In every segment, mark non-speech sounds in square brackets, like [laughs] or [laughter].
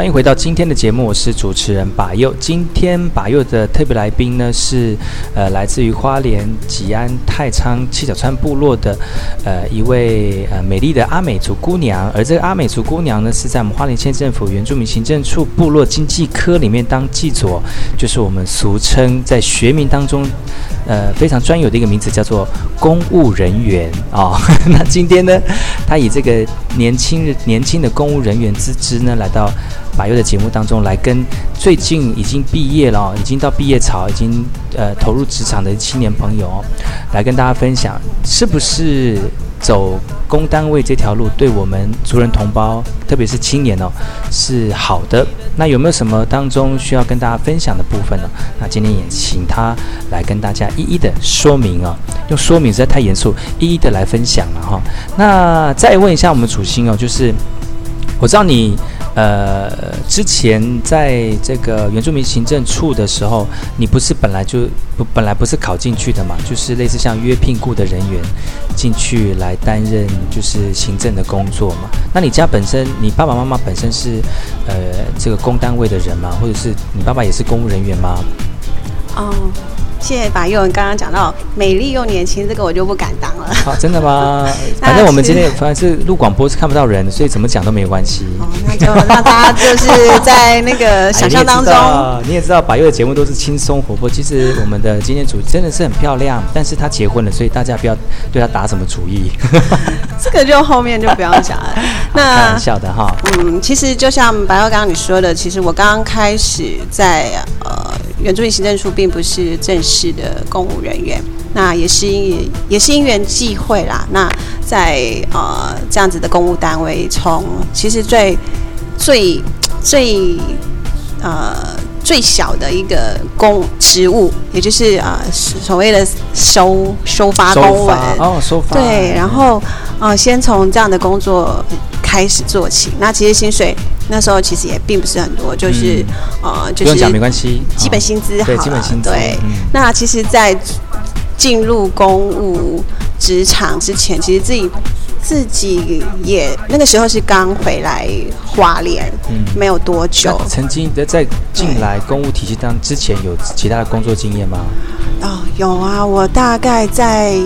欢迎回到今天的节目，我是主持人把右。今天把右的特别来宾呢是，呃，来自于花莲吉安太仓七角川部落的，呃，一位呃美丽的阿美族姑娘。而这个阿美族姑娘呢，是在我们花莲县政府原住民行政处部落经济科里面当技佐，就是我们俗称在学名当中，呃，非常专有的一个名字，叫做公务人员啊、哦。[laughs] 那今天呢，他以这个年轻人年轻的公务人员之姿呢，来到。马优的节目当中来跟最近已经毕业了，已经到毕业潮，已经呃投入职场的青年朋友，来跟大家分享，是不是走工单位这条路对我们族人同胞，特别是青年哦，是好的？那有没有什么当中需要跟大家分享的部分呢？那今天也请他来跟大家一一的说明哦，用说明实在太严肃，一一的来分享了哈、那再问一下我们主星哦，就是我知道你。呃，之前在这个原住民行政处的时候，你不是本来就不本来不是考进去的嘛？就是类似像约聘雇的人员进去来担任就是行政的工作嘛？那你家本身，你爸爸妈妈本身是呃这个公单位的人吗？或者是你爸爸也是公务人员吗？哦。谢谢白佑，你，刚刚讲到美丽又年轻，这个我就不敢当了。好、哦，真的吗？[laughs] 反正我们今天反正是录广播是看不到人，所以怎么讲都没关系。哦，那就让大家就是在那个想象当中。哎、[laughs] 你也知道，白佑的节目都是轻松活泼。其实我们的今天主真的是很漂亮，但是她结婚了，所以大家不要对她打什么主意。[laughs] 这个就后面就不要讲了。那开玩笑的哈。嗯，其实就像白佑刚刚你说的，其实我刚刚开始在呃。原住民行政处并不是正式的公务人员，那也是因也是因缘际会啦。那在呃这样子的公务单位，从其实最最最呃最小的一个公职务，也就是呃所谓的收收发公文哦，收发对，然后呃先从这样的工作开始做起。那其实薪水。那时候其实也并不是很多，就是、嗯、呃，就是不用讲没关系，基本薪资。对，基本薪资。对，嗯、那其实，在进入公务职场之前，其实自己自己也那个时候是刚回来花莲，嗯，没有多久。曾经在在进来公务体系当之前，有其他的工作经验吗？哦，有啊，我大概在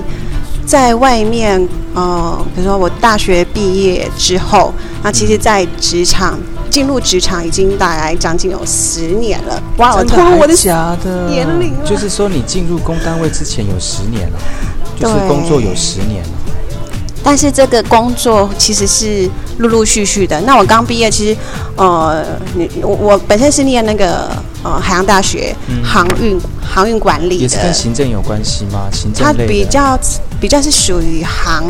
在外面，哦、呃，比如说我大学毕业之后，那其实，在职场。进入职场已经大概将近有十年了，哇！我的假的？年龄就是说，你进入工单位之前有十年了，就是工作有十年了。但是这个工作其实是陆陆续续的。那我刚毕业，其实呃，你我我本身是念那个呃海洋大学航运、嗯、航运管理的，也是跟行政有关系吗？行政它比较比较是属于航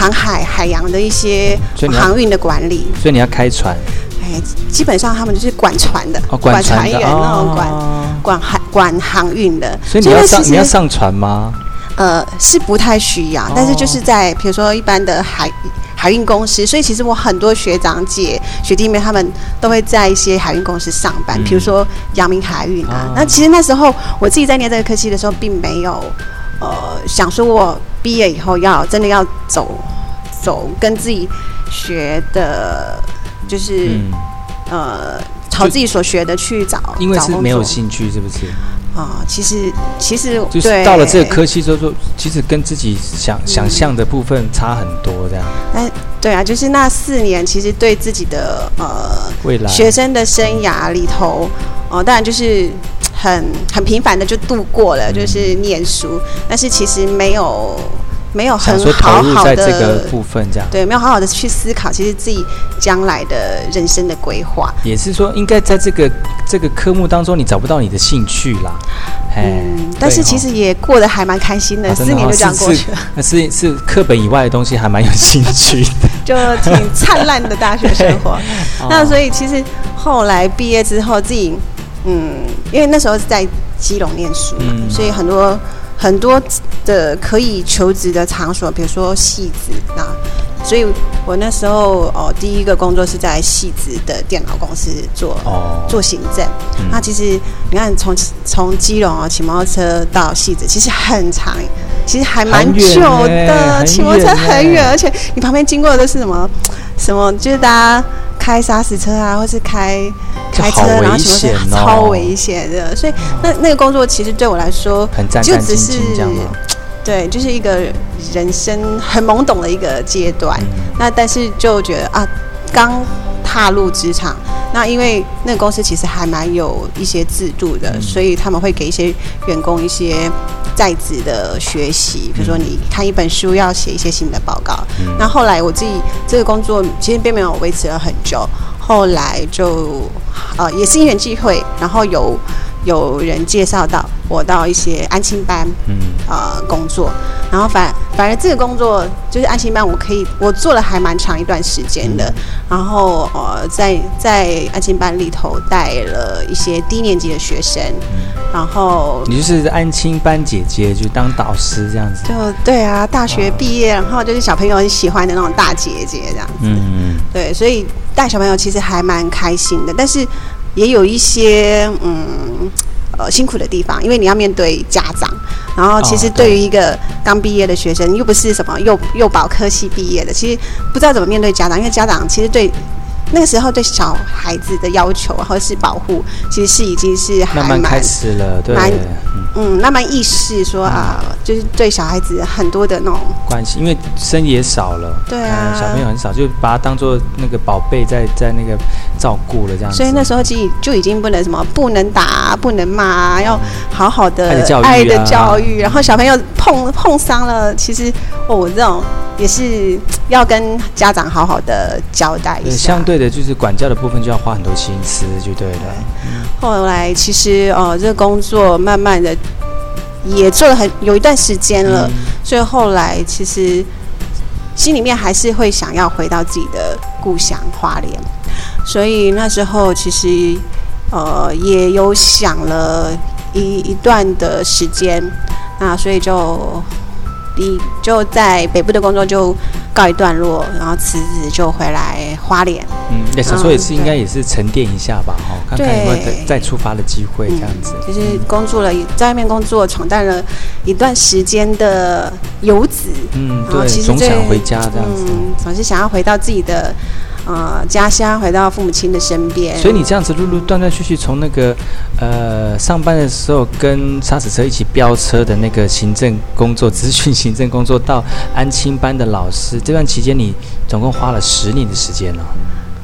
航海海洋的一些航运的管理，所以你要开船。哎基本上他们就是管船的，哦、管船员那种管、哦、管海管航运的。所以你要上你要上船吗？呃，是不太需要，但是就是在比如说一般的海海运公司，所以其实我很多学长姐学弟妹他们都会在一些海运公司上班，比、嗯、如说阳明海运啊。哦、那其实那时候我自己在念这个科系的时候，并没有呃想说我毕业以后要真的要走走跟自己学的。就是，嗯、呃，朝自己所学的去找，因为是没有兴趣，是不是？啊、呃，其实其实就是到了这个科系之后，说其实跟自己想、嗯、想象的部分差很多，这样。哎，对啊，就是那四年，其实对自己的呃未来学生的生涯里头，哦、呃，当然就是很很平凡的就度过了，就是念书，嗯、但是其实没有。没有很说好好的这个部分这样，对，没有好好的去思考，其实自己将来的人生的规划。也是说，应该在这个这个科目当中，你找不到你的兴趣啦。嗯，但是其实也过得还蛮开心的，哦、四年就这样过去了。那是是，是课本以外的东西，还蛮有兴趣的，[laughs] 就挺灿烂的大学生活。[laughs] 那所以其实后来毕业之后，自己嗯，因为那时候是在基隆念书，嗯、所以很多很多的可以求职的场所，比如说戏子那。所以，我那时候哦，第一个工作是在戏子的电脑公司做、哦、做行政。嗯、那其实你看从，从从基隆啊骑摩托车到戏子，其实很长，其实还蛮久的。骑摩托车很远，而且你旁边经过的都是什么什么，就是大家开砂石车啊，或是开开车，然后什么是超危险的。所以那那个工作其实对我来说，很就只是。对，就是一个人生很懵懂的一个阶段。嗯、那但是就觉得啊，刚踏入职场，那因为那个公司其实还蛮有一些制度的，嗯、所以他们会给一些员工一些在职的学习，比如说你看一本书要写一些新的报告。嗯、那后来我自己这个工作其实并没有维持了很久，后来就呃也是因缘际会，然后有。有人介绍到我到一些安亲班，嗯，呃，工作，然后反反而这个工作就是安亲班，我可以我做了还蛮长一段时间的，嗯、然后呃，在在安亲班里头带了一些低年级的学生，嗯、然后你就是安亲班姐姐，就当导师这样子，就对啊，大学毕业，然后就是小朋友很喜欢的那种大姐姐这样子，嗯，对，所以带小朋友其实还蛮开心的，但是。也有一些嗯呃辛苦的地方，因为你要面对家长，然后其实对于一个刚毕业的学生，又不是什么幼幼保科系毕业的，其实不知道怎么面对家长，因为家长其实对。那个时候对小孩子的要求或者是保护，其实是已经是还蛮慢慢开始了，对，蛮嗯。慢慢意识说啊，就是对小孩子很多的那种关系，因为生也少了，对啊，小朋友很少，就把他当做那个宝贝在在那个照顾了这样子。所以那时候其实就已经不能什么不能打不能骂，要好好的爱的教育，然后小朋友碰碰伤了，其实哦这种。也是要跟家长好好的交代一下，相对的，就是管教的部分就要花很多心思，就对了。后来其实哦，这个工作慢慢的也做了很有一段时间了，嗯、所以后来其实心里面还是会想要回到自己的故乡花莲，所以那时候其实呃也有想了一一段的时间，那所以就。你就在北部的工作就告一段落，然后辞职就回来花莲。嗯，那时候也是应该也是沉淀一下吧，哈、嗯，看看有没有再再出发的机会这样子。嗯、就是工作了，在外面工作闯荡了一段时间的游子。嗯，对，总想回家这样子。嗯，总是想要回到自己的。呃，家乡回到父母亲的身边，所以你这样子陆陆断断续续从那个呃上班的时候跟沙石车一起飙车的那个行政工作、资讯行政工作，到安亲班的老师，这段期间你总共花了十年的时间了。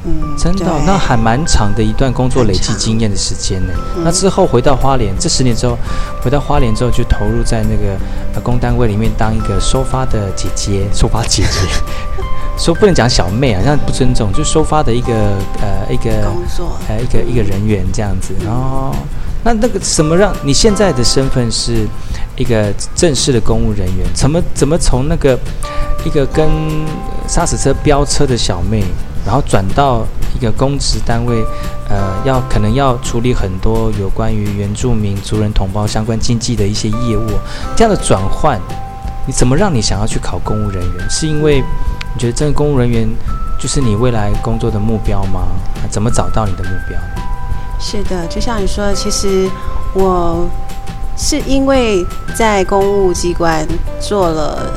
嗯，真的、哦，那还蛮长的一段工作累积经验的时间呢。嗯、那之后回到花莲，这十年之后回到花莲之后，就投入在那个呃公单位里面当一个收发的姐姐，收发姐姐。说不能讲小妹啊，这样不尊重，就收发的一个呃一个工作，呃一个一个人员这样子。然后那那个什么让你现在的身份是一个正式的公务人员？怎么怎么从那个一个跟砂石车飙车的小妹，然后转到一个公职单位，呃，要可能要处理很多有关于原住民族人同胞相关经济的一些业务，这样的转换，你怎么让你想要去考公务人员？是因为？你觉得这个公务人员就是你未来工作的目标吗？怎么找到你的目标？是的，就像你说的，其实我是因为在公务机关做了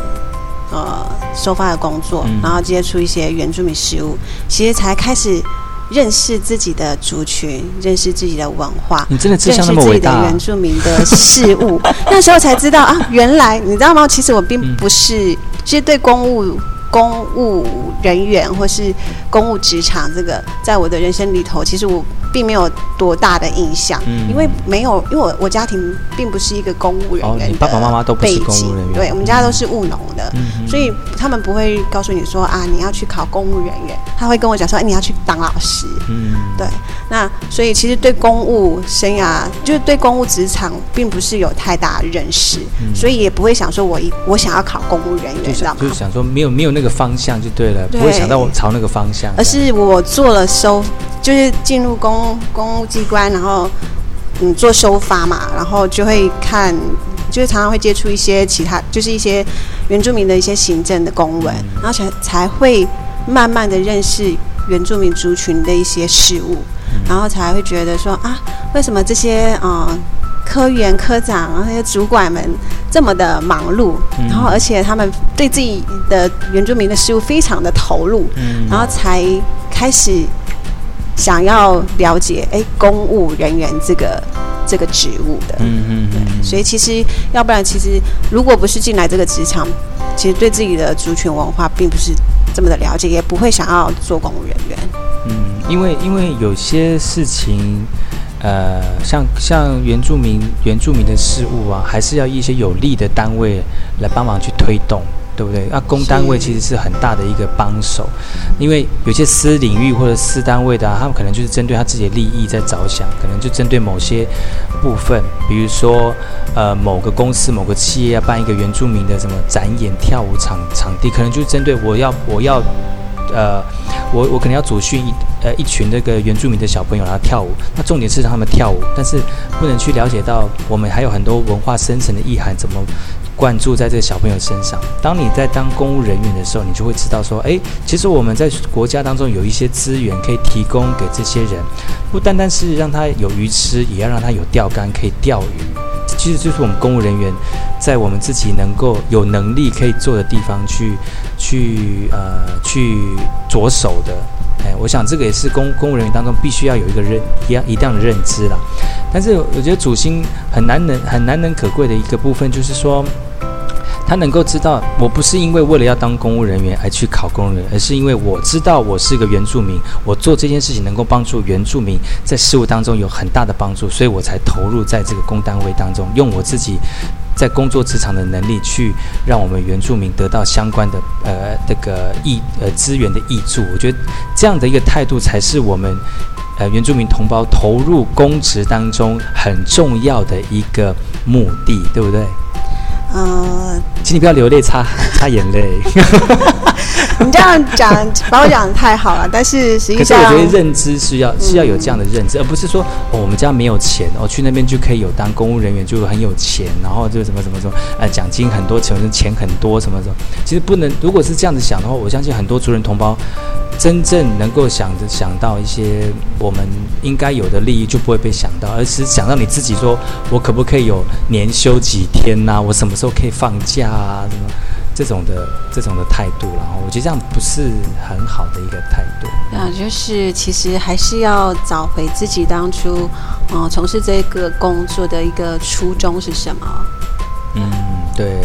呃收发的工作，嗯、然后接触一些原住民事务，其实才开始认识自己的族群，认识自己的文化。你真的志向那么伟大？认识自己的原住民的事物，[laughs] 那时候才知道啊，原来你知道吗？其实我并不是，嗯、其实对公务。公务人员或是公务职场，这个在我的人生里头，其实我并没有多大的印象，嗯，因为没有，因为我我家庭并不是一个公务人员，哦，你爸爸妈妈都不是公务人员，对，我们家都是务农的，嗯，所以他们不会告诉你说啊，你要去考公务人员，他会跟我讲说，哎，你要去当老师，嗯，对，那所以其实对公务生涯，就是对公务职场，并不是有太大认识，嗯，所以也不会想说我一我想要考公务人员，知道吗？就是想说没有没有那个方向就对了，对，不会想到我朝那个方向，而是我做了收。就是进入公公务机关，然后嗯做收发嘛，然后就会看，就是常常会接触一些其他，就是一些原住民的一些行政的公文，然后才才会慢慢的认识原住民族群的一些事务，然后才会觉得说啊，为什么这些啊、呃、科员科长那些主管们这么的忙碌，然后而且他们对自己的原住民的事物非常的投入，然后才开始。想要了解哎，公务人员这个这个职务的，嗯嗯对，所以其实要不然，其实如果不是进来这个职场，其实对自己的族群文化并不是这么的了解，也不会想要做公务人员。嗯，因为因为有些事情，呃，像像原住民原住民的事务啊，还是要一些有利的单位来帮忙去推动。对不对？那公单位其实是很大的一个帮手，因为有些私领域或者私单位的啊，他们可能就是针对他自己的利益在着想，可能就针对某些部分，比如说呃某个公司、某个企业要办一个原住民的什么展演跳舞场场地，可能就是针对我要我要呃我我可能要组训一呃一群那个原住民的小朋友然后跳舞，那重点是让他们跳舞，但是不能去了解到我们还有很多文化深层的意涵怎么。灌注在这个小朋友身上。当你在当公务人员的时候，你就会知道说，诶，其实我们在国家当中有一些资源可以提供给这些人，不单单是让他有鱼吃，也要让他有钓竿可以钓鱼。其实就是我们公务人员在我们自己能够有能力可以做的地方去去呃去着手的。哎，我想这个也是公公务人员当中必须要有一个认一样一定的认知啦。但是我觉得主心很难能很难能可贵的一个部分就是说。他能够知道，我不是因为为了要当公务人员而去考公务员，而是因为我知道我是一个原住民，我做这件事情能够帮助原住民在事务当中有很大的帮助，所以我才投入在这个公单位当中，用我自己在工作职场的能力去让我们原住民得到相关的呃这个益呃资源的益助。我觉得这样的一个态度才是我们呃原住民同胞投入公职当中很重要的一个目的，对不对？呃，请你不要流泪，擦擦眼泪。[laughs] [laughs] 你这样讲，把我讲的太好了。但是实际上，可是我觉得认知是要是要有这样的认知，嗯、而不是说哦，我们家没有钱，哦，去那边就可以有当公务人员就很有钱，然后就什么什么什么，呃，奖金很多，钱钱很多，什么什么。其实不能，如果是这样子想的话，我相信很多族人同胞真正能够想着想到一些我们应该有的利益，就不会被想到，而是想到你自己说，我可不可以有年休几天呐、啊？我什么时候可以放假啊？什么这种的这种的态度，然后我觉得这样不是很好的一个态度。啊，就是其实还是要找回自己当初，嗯、呃，从事这个工作的一个初衷是什么？嗯，对。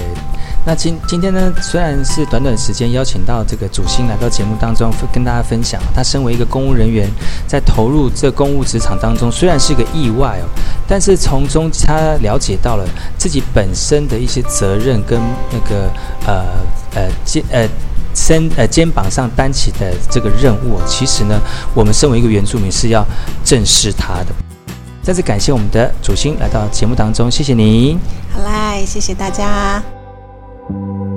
那今今天呢，虽然是短短时间邀请到这个主星来到节目当中，跟大家分享，他身为一个公务人员，在投入这公务职场当中，虽然是个意外哦，但是从中他了解到了自己本身的一些责任跟那个呃呃肩呃身呃肩膀上担起的这个任务，其实呢，我们身为一个原住民是要正视他的。再次感谢我们的主星来到节目当中，谢谢你。好嘞，谢谢大家。嗯